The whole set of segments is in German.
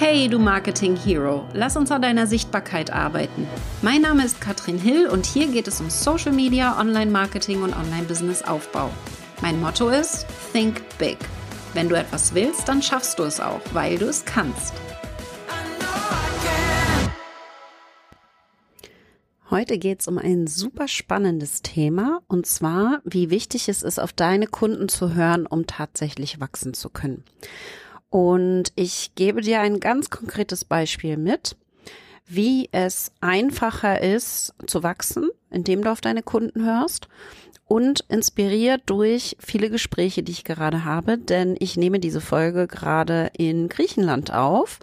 Hey, du Marketing Hero, lass uns an deiner Sichtbarkeit arbeiten. Mein Name ist Katrin Hill und hier geht es um Social Media, Online-Marketing und Online-Business-Aufbau. Mein Motto ist Think Big. Wenn du etwas willst, dann schaffst du es auch, weil du es kannst. Heute geht es um ein super spannendes Thema und zwar, wie wichtig es ist, auf deine Kunden zu hören, um tatsächlich wachsen zu können. Und ich gebe dir ein ganz konkretes Beispiel mit, wie es einfacher ist zu wachsen, indem du auf deine Kunden hörst und inspiriert durch viele Gespräche, die ich gerade habe, denn ich nehme diese Folge gerade in Griechenland auf.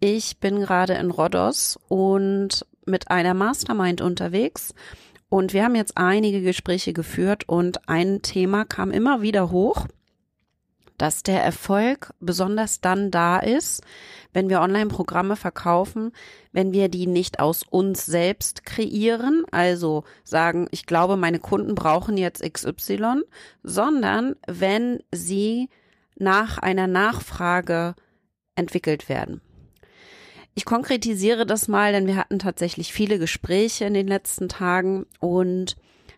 Ich bin gerade in Rhodos und mit einer Mastermind unterwegs. Und wir haben jetzt einige Gespräche geführt und ein Thema kam immer wieder hoch dass der Erfolg besonders dann da ist, wenn wir Online-Programme verkaufen, wenn wir die nicht aus uns selbst kreieren, also sagen, ich glaube, meine Kunden brauchen jetzt XY, sondern wenn sie nach einer Nachfrage entwickelt werden. Ich konkretisiere das mal, denn wir hatten tatsächlich viele Gespräche in den letzten Tagen und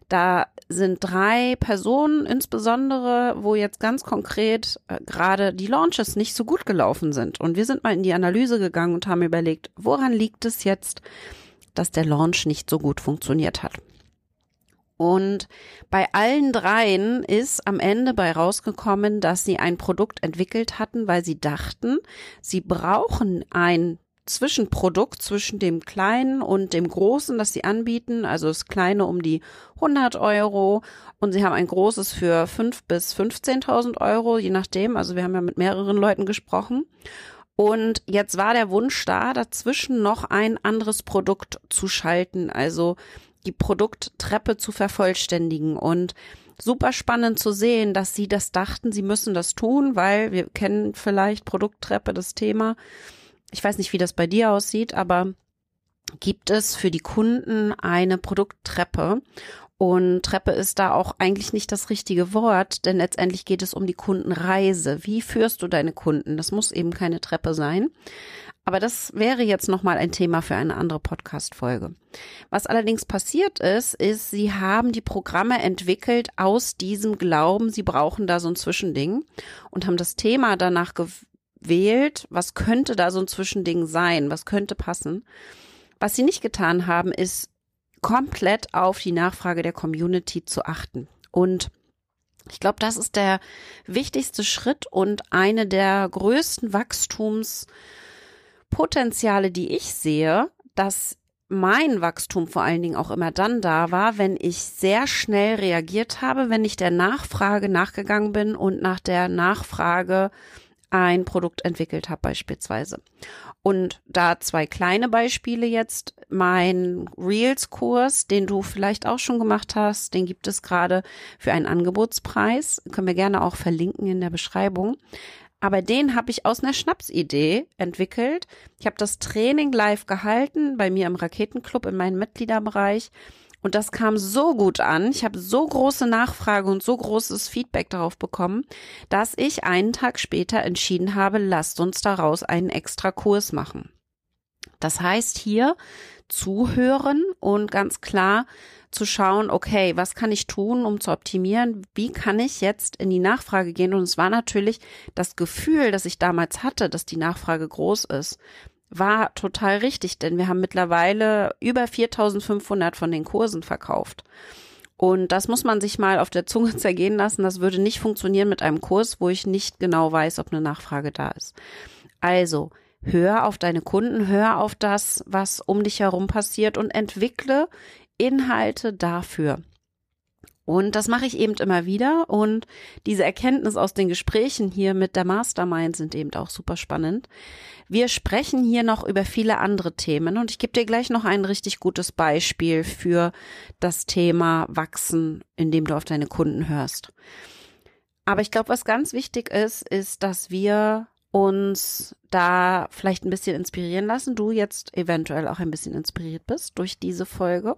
da sind drei Personen insbesondere, wo jetzt ganz konkret äh, gerade die Launches nicht so gut gelaufen sind. Und wir sind mal in die Analyse gegangen und haben überlegt, woran liegt es jetzt, dass der Launch nicht so gut funktioniert hat. Und bei allen dreien ist am Ende bei rausgekommen, dass sie ein Produkt entwickelt hatten, weil sie dachten, sie brauchen ein Zwischenprodukt zwischen dem kleinen und dem großen, das sie anbieten. Also das kleine um die 100 Euro und sie haben ein großes für 5 bis 15.000 Euro, je nachdem. Also wir haben ja mit mehreren Leuten gesprochen. Und jetzt war der Wunsch da, dazwischen noch ein anderes Produkt zu schalten, also die Produkttreppe zu vervollständigen und super spannend zu sehen, dass sie das dachten, sie müssen das tun, weil wir kennen vielleicht Produkttreppe das Thema ich weiß nicht, wie das bei dir aussieht, aber gibt es für die Kunden eine Produkttreppe. Und Treppe ist da auch eigentlich nicht das richtige Wort, denn letztendlich geht es um die Kundenreise. Wie führst du deine Kunden? Das muss eben keine Treppe sein. Aber das wäre jetzt nochmal ein Thema für eine andere Podcast-Folge. Was allerdings passiert ist, ist, sie haben die Programme entwickelt aus diesem Glauben, sie brauchen da so ein Zwischending und haben das Thema danach wählt, was könnte da so ein Zwischending sein, was könnte passen. Was sie nicht getan haben, ist komplett auf die Nachfrage der Community zu achten. Und ich glaube, das ist der wichtigste Schritt und eine der größten Wachstumspotenziale, die ich sehe, dass mein Wachstum vor allen Dingen auch immer dann da war, wenn ich sehr schnell reagiert habe, wenn ich der Nachfrage nachgegangen bin und nach der Nachfrage ein Produkt entwickelt habe beispielsweise. Und da zwei kleine Beispiele jetzt. Mein Reels-Kurs, den du vielleicht auch schon gemacht hast, den gibt es gerade für einen Angebotspreis. Können wir gerne auch verlinken in der Beschreibung. Aber den habe ich aus einer Schnapsidee entwickelt. Ich habe das Training live gehalten bei mir im Raketenclub in meinem Mitgliederbereich und das kam so gut an. Ich habe so große Nachfrage und so großes Feedback darauf bekommen, dass ich einen Tag später entschieden habe, lasst uns daraus einen extra Kurs machen. Das heißt hier zuhören und ganz klar zu schauen, okay, was kann ich tun, um zu optimieren? Wie kann ich jetzt in die Nachfrage gehen? Und es war natürlich das Gefühl, das ich damals hatte, dass die Nachfrage groß ist war total richtig, denn wir haben mittlerweile über 4500 von den Kursen verkauft. Und das muss man sich mal auf der Zunge zergehen lassen. Das würde nicht funktionieren mit einem Kurs, wo ich nicht genau weiß, ob eine Nachfrage da ist. Also, hör auf deine Kunden, hör auf das, was um dich herum passiert und entwickle Inhalte dafür. Und das mache ich eben immer wieder. Und diese Erkenntnis aus den Gesprächen hier mit der Mastermind sind eben auch super spannend. Wir sprechen hier noch über viele andere Themen und ich gebe dir gleich noch ein richtig gutes Beispiel für das Thema Wachsen, indem du auf deine Kunden hörst. Aber ich glaube, was ganz wichtig ist, ist, dass wir uns da vielleicht ein bisschen inspirieren lassen. Du jetzt eventuell auch ein bisschen inspiriert bist durch diese Folge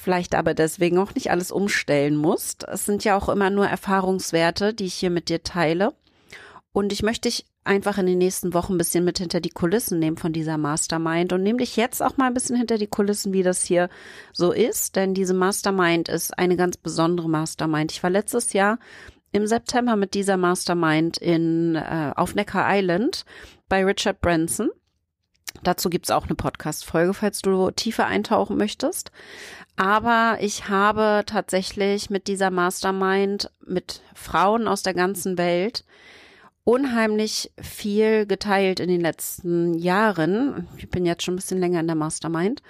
vielleicht aber deswegen auch nicht alles umstellen musst. Es sind ja auch immer nur Erfahrungswerte, die ich hier mit dir teile. Und ich möchte dich einfach in den nächsten Wochen ein bisschen mit hinter die Kulissen nehmen von dieser Mastermind und nehme dich jetzt auch mal ein bisschen hinter die Kulissen, wie das hier so ist, denn diese Mastermind ist eine ganz besondere Mastermind. Ich war letztes Jahr im September mit dieser Mastermind in äh, auf Necker Island bei Richard Branson. Dazu gibt's auch eine Podcast-Folge, falls du tiefer eintauchen möchtest. Aber ich habe tatsächlich mit dieser Mastermind mit Frauen aus der ganzen Welt unheimlich viel geteilt in den letzten Jahren. Ich bin jetzt schon ein bisschen länger in der Mastermind.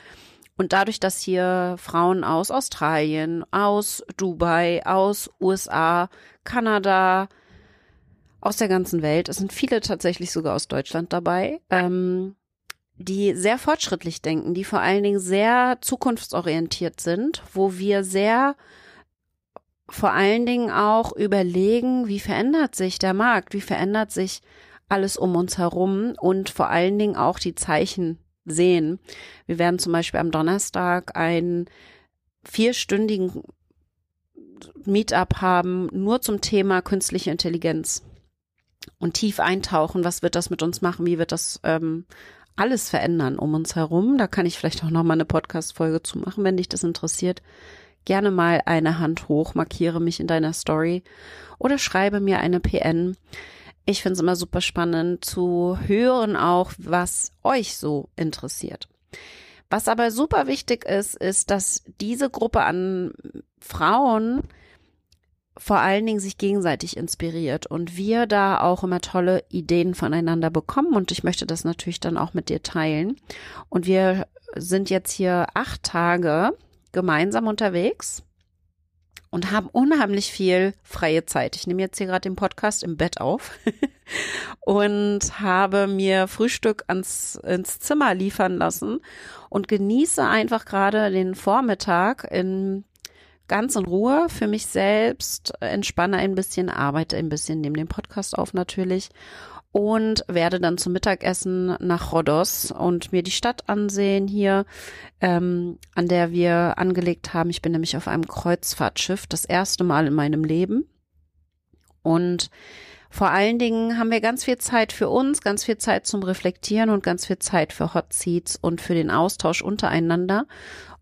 Und dadurch, dass hier Frauen aus Australien, aus Dubai, aus USA, Kanada, aus der ganzen Welt, es sind viele tatsächlich sogar aus Deutschland dabei, ähm, die sehr fortschrittlich denken, die vor allen Dingen sehr zukunftsorientiert sind, wo wir sehr vor allen Dingen auch überlegen, wie verändert sich der Markt, wie verändert sich alles um uns herum und vor allen Dingen auch die Zeichen sehen. Wir werden zum Beispiel am Donnerstag einen vierstündigen Meetup haben, nur zum Thema künstliche Intelligenz und tief eintauchen. Was wird das mit uns machen? Wie wird das ähm, alles verändern um uns herum? Da kann ich vielleicht auch noch mal eine Podcast-Folge zu machen, wenn dich das interessiert gerne mal eine Hand hoch, markiere mich in deiner Story oder schreibe mir eine PN. Ich finde es immer super spannend zu hören auch, was euch so interessiert. Was aber super wichtig ist, ist, dass diese Gruppe an Frauen vor allen Dingen sich gegenseitig inspiriert und wir da auch immer tolle Ideen voneinander bekommen und ich möchte das natürlich dann auch mit dir teilen. Und wir sind jetzt hier acht Tage gemeinsam unterwegs und haben unheimlich viel freie Zeit. Ich nehme jetzt hier gerade den Podcast im Bett auf und habe mir Frühstück ans, ins Zimmer liefern lassen und genieße einfach gerade den Vormittag in ganz in Ruhe für mich selbst, entspanne ein bisschen, arbeite ein bisschen, nehme den Podcast auf natürlich und werde dann zum Mittagessen nach Rhodos und mir die Stadt ansehen hier, ähm, an der wir angelegt haben. Ich bin nämlich auf einem Kreuzfahrtschiff, das erste Mal in meinem Leben. Und vor allen Dingen haben wir ganz viel Zeit für uns, ganz viel Zeit zum Reflektieren und ganz viel Zeit für Hot Seats und für den Austausch untereinander.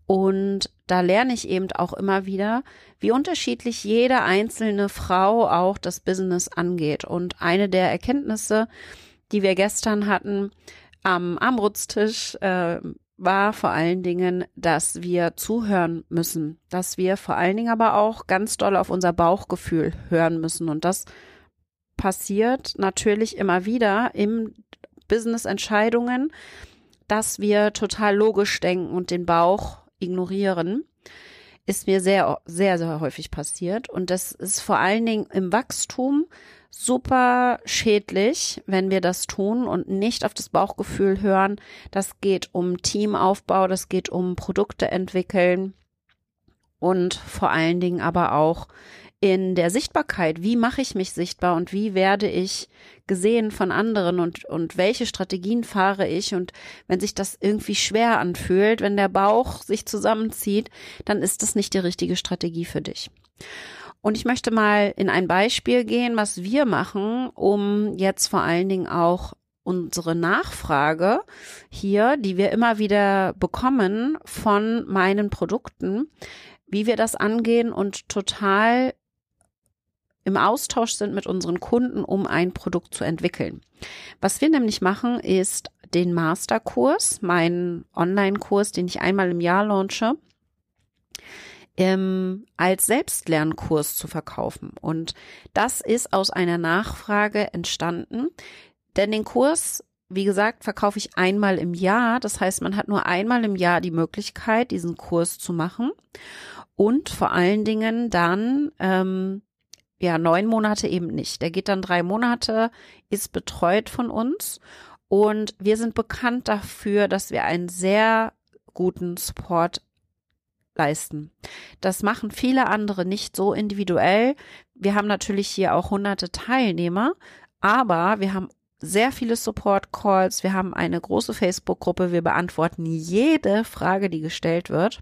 Und da lerne ich eben auch immer wieder, wie unterschiedlich jede einzelne Frau auch das Business angeht. Und eine der Erkenntnisse, die wir gestern hatten am Armutstisch, äh, war vor allen Dingen, dass wir zuhören müssen, dass wir vor allen Dingen aber auch ganz doll auf unser Bauchgefühl hören müssen. Und das passiert natürlich immer wieder im Business-Entscheidungen, dass wir total logisch denken und den Bauch ignorieren, ist mir sehr, sehr, sehr häufig passiert. Und das ist vor allen Dingen im Wachstum super schädlich, wenn wir das tun und nicht auf das Bauchgefühl hören. Das geht um Teamaufbau, das geht um Produkte entwickeln und vor allen Dingen aber auch in der Sichtbarkeit. Wie mache ich mich sichtbar und wie werde ich gesehen von anderen und, und welche Strategien fahre ich? Und wenn sich das irgendwie schwer anfühlt, wenn der Bauch sich zusammenzieht, dann ist das nicht die richtige Strategie für dich. Und ich möchte mal in ein Beispiel gehen, was wir machen, um jetzt vor allen Dingen auch unsere Nachfrage hier, die wir immer wieder bekommen von meinen Produkten, wie wir das angehen und total im Austausch sind mit unseren Kunden, um ein Produkt zu entwickeln. Was wir nämlich machen, ist den Masterkurs, meinen Online-Kurs, den ich einmal im Jahr launche, ähm, als Selbstlernkurs zu verkaufen. Und das ist aus einer Nachfrage entstanden, denn den Kurs wie gesagt, verkaufe ich einmal im Jahr. Das heißt, man hat nur einmal im Jahr die Möglichkeit, diesen Kurs zu machen. Und vor allen Dingen dann ähm, ja, neun Monate eben nicht. Der geht dann drei Monate, ist betreut von uns und wir sind bekannt dafür, dass wir einen sehr guten Support leisten. Das machen viele andere nicht so individuell. Wir haben natürlich hier auch hunderte Teilnehmer, aber wir haben sehr viele Support Calls. Wir haben eine große Facebook-Gruppe. Wir beantworten jede Frage, die gestellt wird.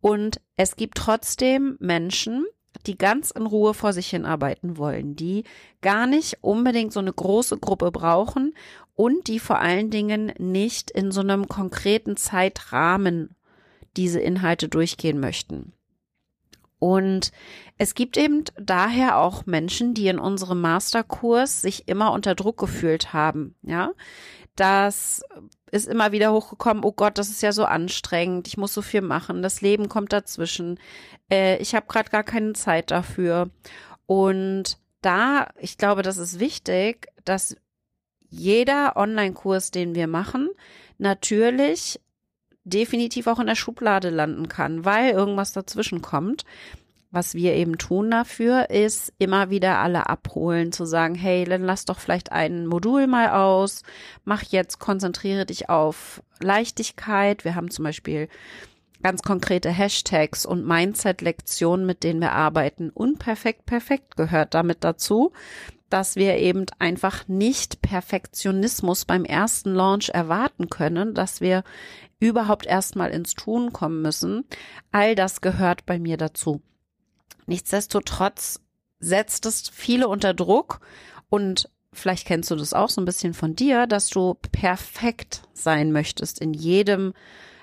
Und es gibt trotzdem Menschen, die ganz in Ruhe vor sich hinarbeiten wollen, die gar nicht unbedingt so eine große Gruppe brauchen und die vor allen Dingen nicht in so einem konkreten Zeitrahmen diese Inhalte durchgehen möchten. Und es gibt eben daher auch Menschen, die in unserem Masterkurs sich immer unter Druck gefühlt haben, ja. Das ist immer wieder hochgekommen, oh Gott, das ist ja so anstrengend, ich muss so viel machen, das Leben kommt dazwischen, äh, ich habe gerade gar keine Zeit dafür. Und da, ich glaube, das ist wichtig, dass jeder Online-Kurs, den wir machen, natürlich definitiv auch in der Schublade landen kann, weil irgendwas dazwischen kommt. Was wir eben tun dafür, ist immer wieder alle abholen, zu sagen, hey, dann lass doch vielleicht ein Modul mal aus, mach jetzt, konzentriere dich auf Leichtigkeit. Wir haben zum Beispiel ganz konkrete Hashtags und Mindset-Lektionen, mit denen wir arbeiten. Unperfekt, perfekt gehört damit dazu, dass wir eben einfach nicht Perfektionismus beim ersten Launch erwarten können, dass wir überhaupt erstmal ins Tun kommen müssen. All das gehört bei mir dazu. Nichtsdestotrotz setzt es viele unter Druck und vielleicht kennst du das auch so ein bisschen von dir, dass du perfekt sein möchtest in jedem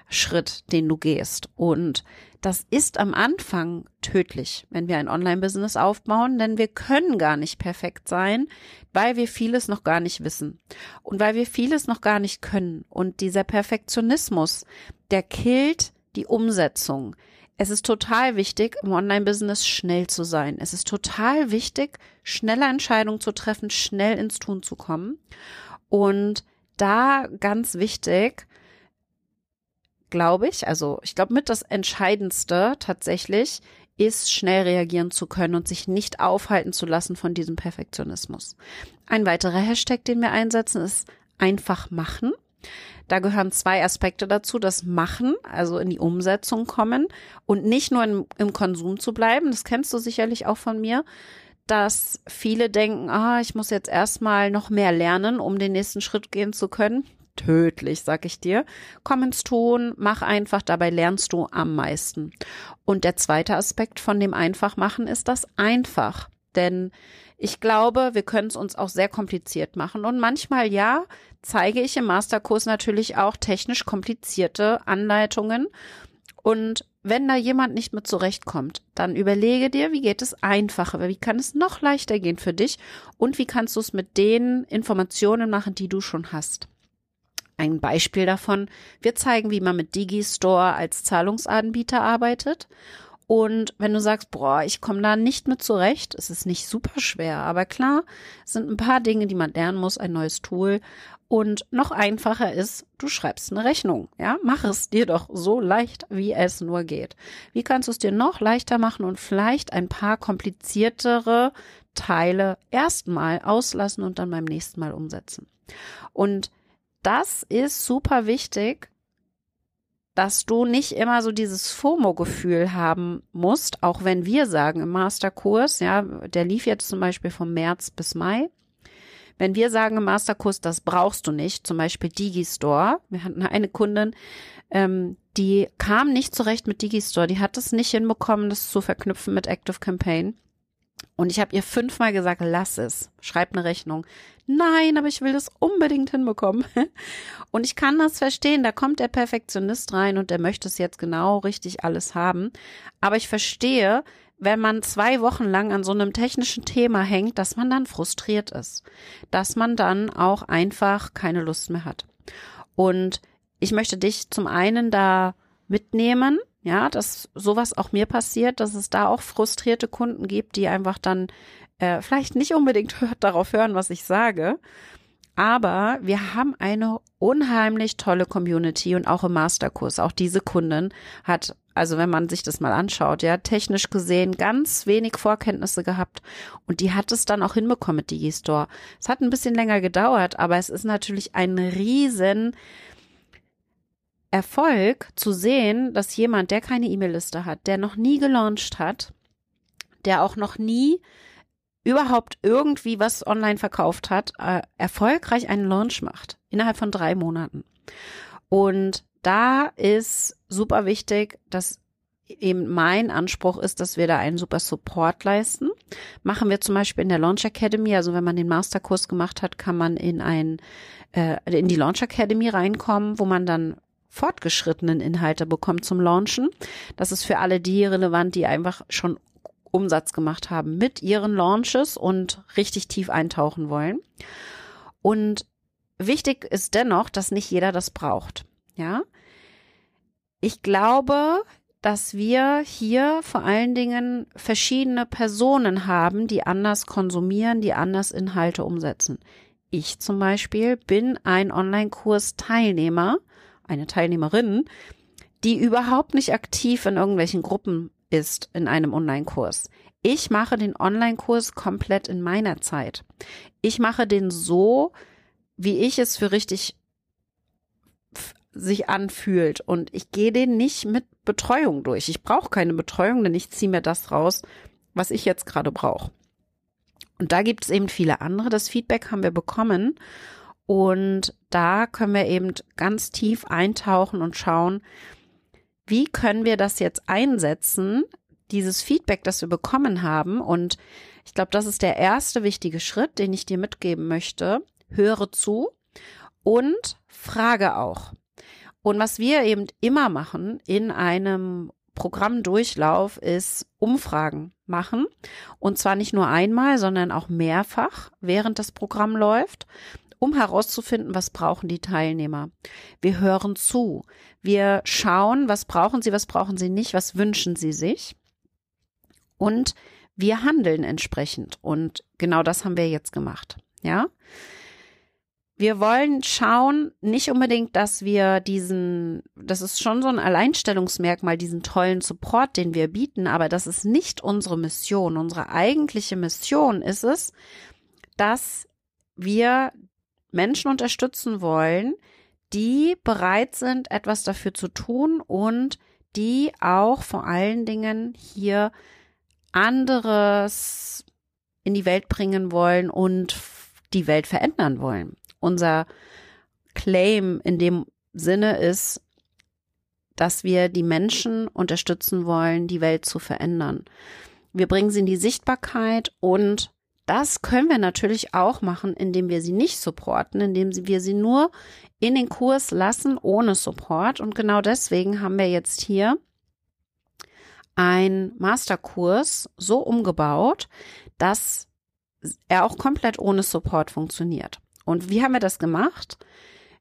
Schritt, den du gehst. Und das ist am Anfang tödlich, wenn wir ein Online-Business aufbauen, denn wir können gar nicht perfekt sein, weil wir vieles noch gar nicht wissen und weil wir vieles noch gar nicht können. Und dieser Perfektionismus, der killt die Umsetzung. Es ist total wichtig, im Online-Business schnell zu sein. Es ist total wichtig, schnelle Entscheidungen zu treffen, schnell ins Tun zu kommen. Und da ganz wichtig, glaube ich, also ich glaube mit das Entscheidendste tatsächlich ist, schnell reagieren zu können und sich nicht aufhalten zu lassen von diesem Perfektionismus. Ein weiterer Hashtag, den wir einsetzen, ist einfach machen. Da gehören zwei Aspekte dazu, das Machen, also in die Umsetzung kommen und nicht nur im, im Konsum zu bleiben. Das kennst du sicherlich auch von mir, dass viele denken, ah, ich muss jetzt erstmal noch mehr lernen, um den nächsten Schritt gehen zu können tödlich, sag ich dir. Komm ins Tun, mach einfach, dabei lernst du am meisten. Und der zweite Aspekt von dem Einfachmachen ist das einfach. Denn ich glaube, wir können es uns auch sehr kompliziert machen. Und manchmal ja, zeige ich im Masterkurs natürlich auch technisch komplizierte Anleitungen. Und wenn da jemand nicht mit zurechtkommt, dann überlege dir, wie geht es einfacher, wie kann es noch leichter gehen für dich und wie kannst du es mit den Informationen machen, die du schon hast. Ein Beispiel davon, wir zeigen, wie man mit Digistore als Zahlungsanbieter arbeitet. Und wenn du sagst, boah, ich komme da nicht mit zurecht, es ist nicht super schwer, aber klar, es sind ein paar Dinge, die man lernen muss, ein neues Tool. Und noch einfacher ist, du schreibst eine Rechnung. Ja, mach es dir doch so leicht, wie es nur geht. Wie kannst du es dir noch leichter machen und vielleicht ein paar kompliziertere Teile erstmal auslassen und dann beim nächsten Mal umsetzen? Und das ist super wichtig, dass du nicht immer so dieses FOMO-Gefühl haben musst, auch wenn wir sagen im Masterkurs, ja, der lief jetzt zum Beispiel vom März bis Mai. Wenn wir sagen im Masterkurs, das brauchst du nicht, zum Beispiel Digistore. Wir hatten eine Kundin, ähm, die kam nicht zurecht mit Digistore, die hat es nicht hinbekommen, das zu verknüpfen mit Active Campaign. Und ich habe ihr fünfmal gesagt, lass es, schreib eine Rechnung. Nein, aber ich will das unbedingt hinbekommen. Und ich kann das verstehen, da kommt der Perfektionist rein und der möchte es jetzt genau richtig alles haben. Aber ich verstehe, wenn man zwei Wochen lang an so einem technischen Thema hängt, dass man dann frustriert ist, dass man dann auch einfach keine Lust mehr hat. Und ich möchte dich zum einen da mitnehmen, ja, dass sowas auch mir passiert, dass es da auch frustrierte Kunden gibt, die einfach dann äh, vielleicht nicht unbedingt darauf hören, was ich sage. Aber wir haben eine unheimlich tolle Community und auch im Masterkurs. Auch diese Kundin hat, also wenn man sich das mal anschaut, ja, technisch gesehen ganz wenig Vorkenntnisse gehabt und die hat es dann auch hinbekommen mit Digistore. Es hat ein bisschen länger gedauert, aber es ist natürlich ein riesen Erfolg zu sehen, dass jemand, der keine E-Mail-Liste hat, der noch nie gelauncht hat, der auch noch nie überhaupt irgendwie was online verkauft hat, äh, erfolgreich einen Launch macht innerhalb von drei Monaten. Und da ist super wichtig, dass eben mein Anspruch ist, dass wir da einen super Support leisten. Machen wir zum Beispiel in der Launch Academy, also wenn man den Masterkurs gemacht hat, kann man in ein äh, in die Launch Academy reinkommen, wo man dann fortgeschrittenen Inhalte bekommt zum Launchen. Das ist für alle die relevant, die einfach schon Umsatz gemacht haben mit ihren Launches und richtig tief eintauchen wollen. Und wichtig ist dennoch, dass nicht jeder das braucht. Ja. Ich glaube, dass wir hier vor allen Dingen verschiedene Personen haben, die anders konsumieren, die anders Inhalte umsetzen. Ich zum Beispiel bin ein Online-Kurs-Teilnehmer, eine Teilnehmerin, die überhaupt nicht aktiv in irgendwelchen Gruppen ist in einem Online-Kurs. Ich mache den Online-Kurs komplett in meiner Zeit. Ich mache den so, wie ich es für richtig sich anfühlt. Und ich gehe den nicht mit Betreuung durch. Ich brauche keine Betreuung, denn ich ziehe mir das raus, was ich jetzt gerade brauche. Und da gibt es eben viele andere. Das Feedback haben wir bekommen. Und da können wir eben ganz tief eintauchen und schauen, wie können wir das jetzt einsetzen, dieses Feedback, das wir bekommen haben. Und ich glaube, das ist der erste wichtige Schritt, den ich dir mitgeben möchte. Höre zu und frage auch. Und was wir eben immer machen in einem Programmdurchlauf ist Umfragen machen. Und zwar nicht nur einmal, sondern auch mehrfach, während das Programm läuft um herauszufinden, was brauchen die Teilnehmer. Wir hören zu. Wir schauen, was brauchen sie, was brauchen sie nicht, was wünschen sie sich. Und wir handeln entsprechend. Und genau das haben wir jetzt gemacht. Ja. Wir wollen schauen, nicht unbedingt, dass wir diesen, das ist schon so ein Alleinstellungsmerkmal, diesen tollen Support, den wir bieten, aber das ist nicht unsere Mission. Unsere eigentliche Mission ist es, dass wir Menschen unterstützen wollen, die bereit sind, etwas dafür zu tun und die auch vor allen Dingen hier anderes in die Welt bringen wollen und die Welt verändern wollen. Unser Claim in dem Sinne ist, dass wir die Menschen unterstützen wollen, die Welt zu verändern. Wir bringen sie in die Sichtbarkeit und das können wir natürlich auch machen, indem wir sie nicht supporten, indem wir sie nur in den Kurs lassen ohne Support. Und genau deswegen haben wir jetzt hier ein Masterkurs so umgebaut, dass er auch komplett ohne Support funktioniert. Und wie haben wir das gemacht?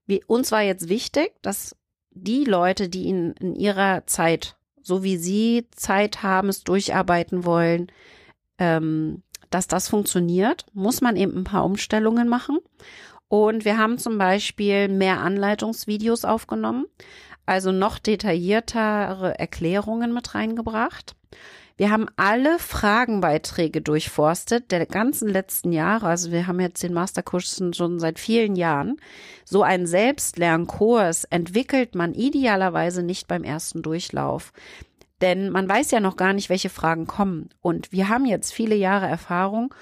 Wir, uns war jetzt wichtig, dass die Leute, die ihn in ihrer Zeit, so wie sie Zeit haben, es durcharbeiten wollen, ähm, dass das funktioniert, muss man eben ein paar Umstellungen machen. Und wir haben zum Beispiel mehr Anleitungsvideos aufgenommen, also noch detailliertere Erklärungen mit reingebracht. Wir haben alle Fragenbeiträge durchforstet der ganzen letzten Jahre. Also wir haben jetzt den Masterkurs schon seit vielen Jahren. So einen Selbstlernkurs entwickelt man idealerweise nicht beim ersten Durchlauf. Denn man weiß ja noch gar nicht, welche Fragen kommen. Und wir haben jetzt viele Jahre Erfahrung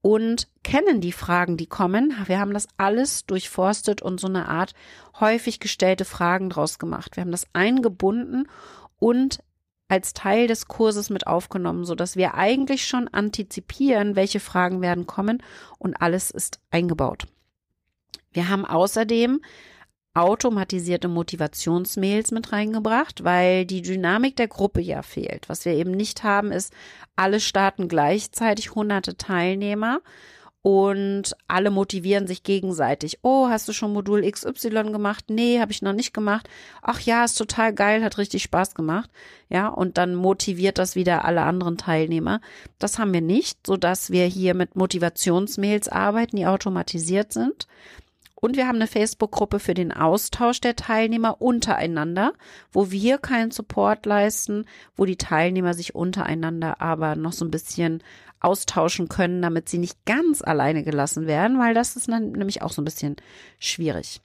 und kennen die Fragen, die kommen. Wir haben das alles durchforstet und so eine Art häufig gestellte Fragen draus gemacht. Wir haben das eingebunden und als Teil des Kurses mit aufgenommen, so dass wir eigentlich schon antizipieren, welche Fragen werden kommen und alles ist eingebaut. Wir haben außerdem automatisierte Motivationsmails mit reingebracht, weil die Dynamik der Gruppe ja fehlt. Was wir eben nicht haben, ist, alle starten gleichzeitig hunderte Teilnehmer und alle motivieren sich gegenseitig. Oh, hast du schon Modul XY gemacht? Nee, habe ich noch nicht gemacht. Ach ja, ist total geil, hat richtig Spaß gemacht. Ja, und dann motiviert das wieder alle anderen Teilnehmer. Das haben wir nicht, so dass wir hier mit Motivationsmails arbeiten, die automatisiert sind. Und wir haben eine Facebook-Gruppe für den Austausch der Teilnehmer untereinander, wo wir keinen Support leisten, wo die Teilnehmer sich untereinander aber noch so ein bisschen austauschen können, damit sie nicht ganz alleine gelassen werden, weil das ist dann nämlich auch so ein bisschen schwierig.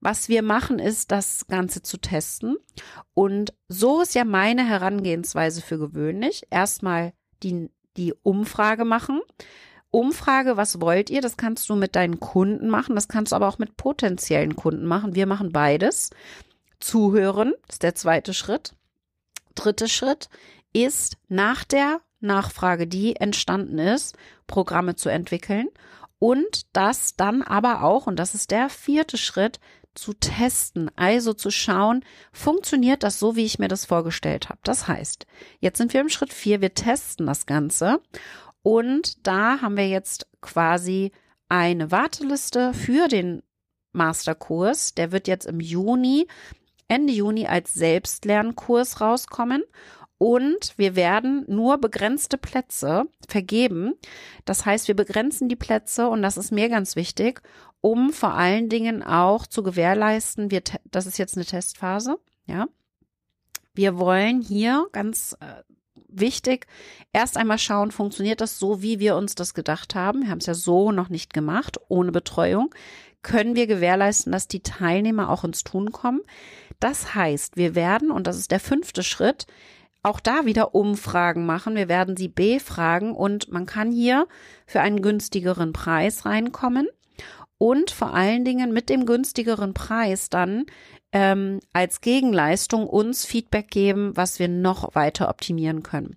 Was wir machen, ist, das Ganze zu testen. Und so ist ja meine Herangehensweise für gewöhnlich. Erstmal die, die Umfrage machen. Umfrage, was wollt ihr? Das kannst du mit deinen Kunden machen, das kannst du aber auch mit potenziellen Kunden machen. Wir machen beides. Zuhören ist der zweite Schritt. dritte Schritt ist nach der Nachfrage, die entstanden ist, Programme zu entwickeln und das dann aber auch, und das ist der vierte Schritt, zu testen, also zu schauen, funktioniert das so, wie ich mir das vorgestellt habe. Das heißt, jetzt sind wir im Schritt vier, wir testen das Ganze und da haben wir jetzt quasi eine Warteliste für den Masterkurs. Der wird jetzt im Juni, Ende Juni als Selbstlernkurs rauskommen und wir werden nur begrenzte Plätze vergeben. Das heißt, wir begrenzen die Plätze und das ist mir ganz wichtig, um vor allen Dingen auch zu gewährleisten, wir, das ist jetzt eine Testphase, ja. Wir wollen hier ganz äh, wichtig erst einmal schauen, funktioniert das so, wie wir uns das gedacht haben. Wir haben es ja so noch nicht gemacht, ohne Betreuung. Können wir gewährleisten, dass die Teilnehmer auch ins Tun kommen? Das heißt, wir werden, und das ist der fünfte Schritt, auch da wieder Umfragen machen. Wir werden sie befragen und man kann hier für einen günstigeren Preis reinkommen und vor allen Dingen mit dem günstigeren Preis dann ähm, als Gegenleistung uns Feedback geben, was wir noch weiter optimieren können.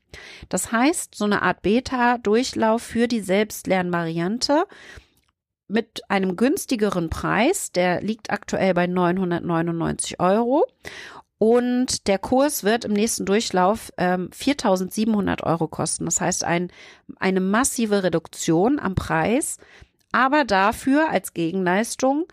Das heißt, so eine Art Beta-Durchlauf für die Selbstlernvariante mit einem günstigeren Preis, der liegt aktuell bei 999 Euro und der Kurs wird im nächsten Durchlauf ähm, 4.700 Euro kosten. Das heißt, ein, eine massive Reduktion am Preis, aber dafür als Gegenleistung,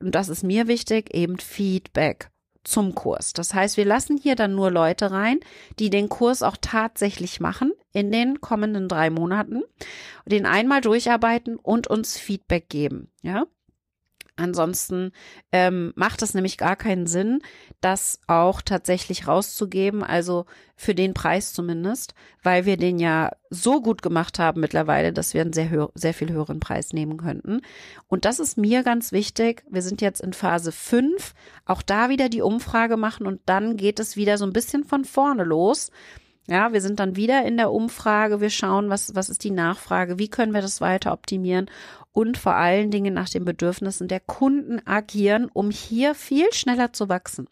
und das ist mir wichtig, eben Feedback zum Kurs. Das heißt, wir lassen hier dann nur Leute rein, die den Kurs auch tatsächlich machen in den kommenden drei Monaten, den einmal durcharbeiten und uns Feedback geben. Ja, Ansonsten ähm, macht es nämlich gar keinen Sinn, das auch tatsächlich rauszugeben, also für den Preis zumindest, weil wir den ja so gut gemacht haben mittlerweile, dass wir einen sehr, sehr viel höheren Preis nehmen könnten. Und das ist mir ganz wichtig. Wir sind jetzt in Phase 5, auch da wieder die Umfrage machen und dann geht es wieder so ein bisschen von vorne los. Ja, wir sind dann wieder in der Umfrage. Wir schauen, was, was ist die Nachfrage? Wie können wir das weiter optimieren? Und vor allen Dingen nach den Bedürfnissen der Kunden agieren, um hier viel schneller zu wachsen.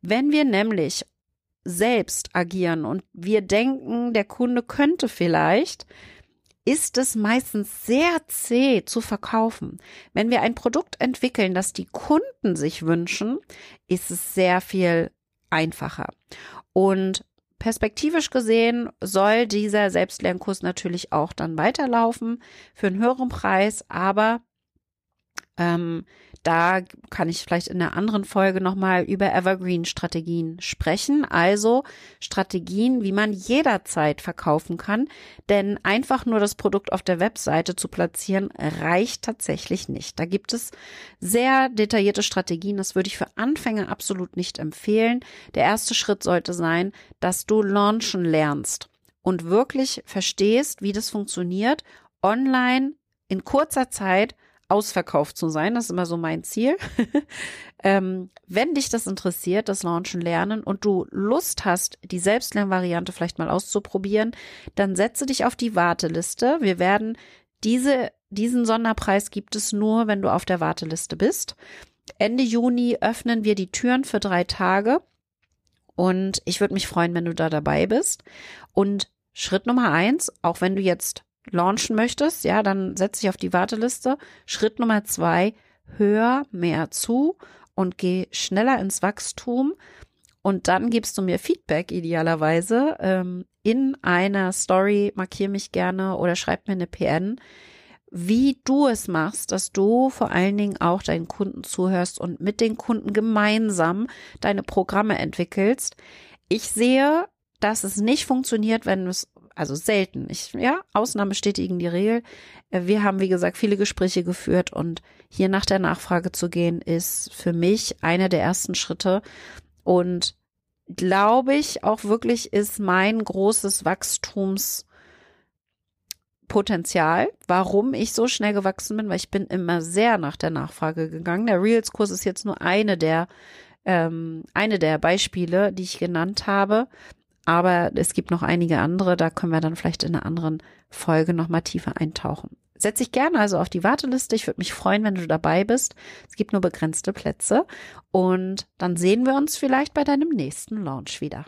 Wenn wir nämlich selbst agieren und wir denken, der Kunde könnte vielleicht, ist es meistens sehr zäh zu verkaufen. Wenn wir ein Produkt entwickeln, das die Kunden sich wünschen, ist es sehr viel einfacher. Und Perspektivisch gesehen soll dieser Selbstlernkurs natürlich auch dann weiterlaufen für einen höheren Preis, aber ähm, da kann ich vielleicht in einer anderen Folge nochmal über Evergreen-Strategien sprechen. Also Strategien, wie man jederzeit verkaufen kann. Denn einfach nur das Produkt auf der Webseite zu platzieren, reicht tatsächlich nicht. Da gibt es sehr detaillierte Strategien. Das würde ich für Anfänger absolut nicht empfehlen. Der erste Schritt sollte sein, dass du launchen lernst und wirklich verstehst, wie das funktioniert, online in kurzer Zeit ausverkauft zu sein. Das ist immer so mein Ziel. ähm, wenn dich das interessiert, das Launchen lernen und du Lust hast, die Selbstlernvariante vielleicht mal auszuprobieren, dann setze dich auf die Warteliste. Wir werden diese, diesen Sonderpreis gibt es nur, wenn du auf der Warteliste bist. Ende Juni öffnen wir die Türen für drei Tage. Und ich würde mich freuen, wenn du da dabei bist. Und Schritt Nummer eins, auch wenn du jetzt launchen möchtest, ja, dann setz dich auf die Warteliste. Schritt Nummer zwei, hör mehr zu und geh schneller ins Wachstum. Und dann gibst du mir Feedback idealerweise ähm, in einer Story, markier mich gerne oder schreib mir eine PN, wie du es machst, dass du vor allen Dingen auch deinen Kunden zuhörst und mit den Kunden gemeinsam deine Programme entwickelst. Ich sehe, dass es nicht funktioniert, wenn es also selten. Ich, ja, Ausnahmen bestätigen die Regel. Äh, wir haben, wie gesagt, viele Gespräche geführt und hier nach der Nachfrage zu gehen, ist für mich einer der ersten Schritte. Und glaube ich auch wirklich ist mein großes Wachstumspotenzial, warum ich so schnell gewachsen bin, weil ich bin immer sehr nach der Nachfrage gegangen. Der Reels-Kurs ist jetzt nur eine der ähm, eine der Beispiele, die ich genannt habe. Aber es gibt noch einige andere, da können wir dann vielleicht in einer anderen Folge nochmal tiefer eintauchen. Setz dich gerne also auf die Warteliste. Ich würde mich freuen, wenn du dabei bist. Es gibt nur begrenzte Plätze. Und dann sehen wir uns vielleicht bei deinem nächsten Launch wieder.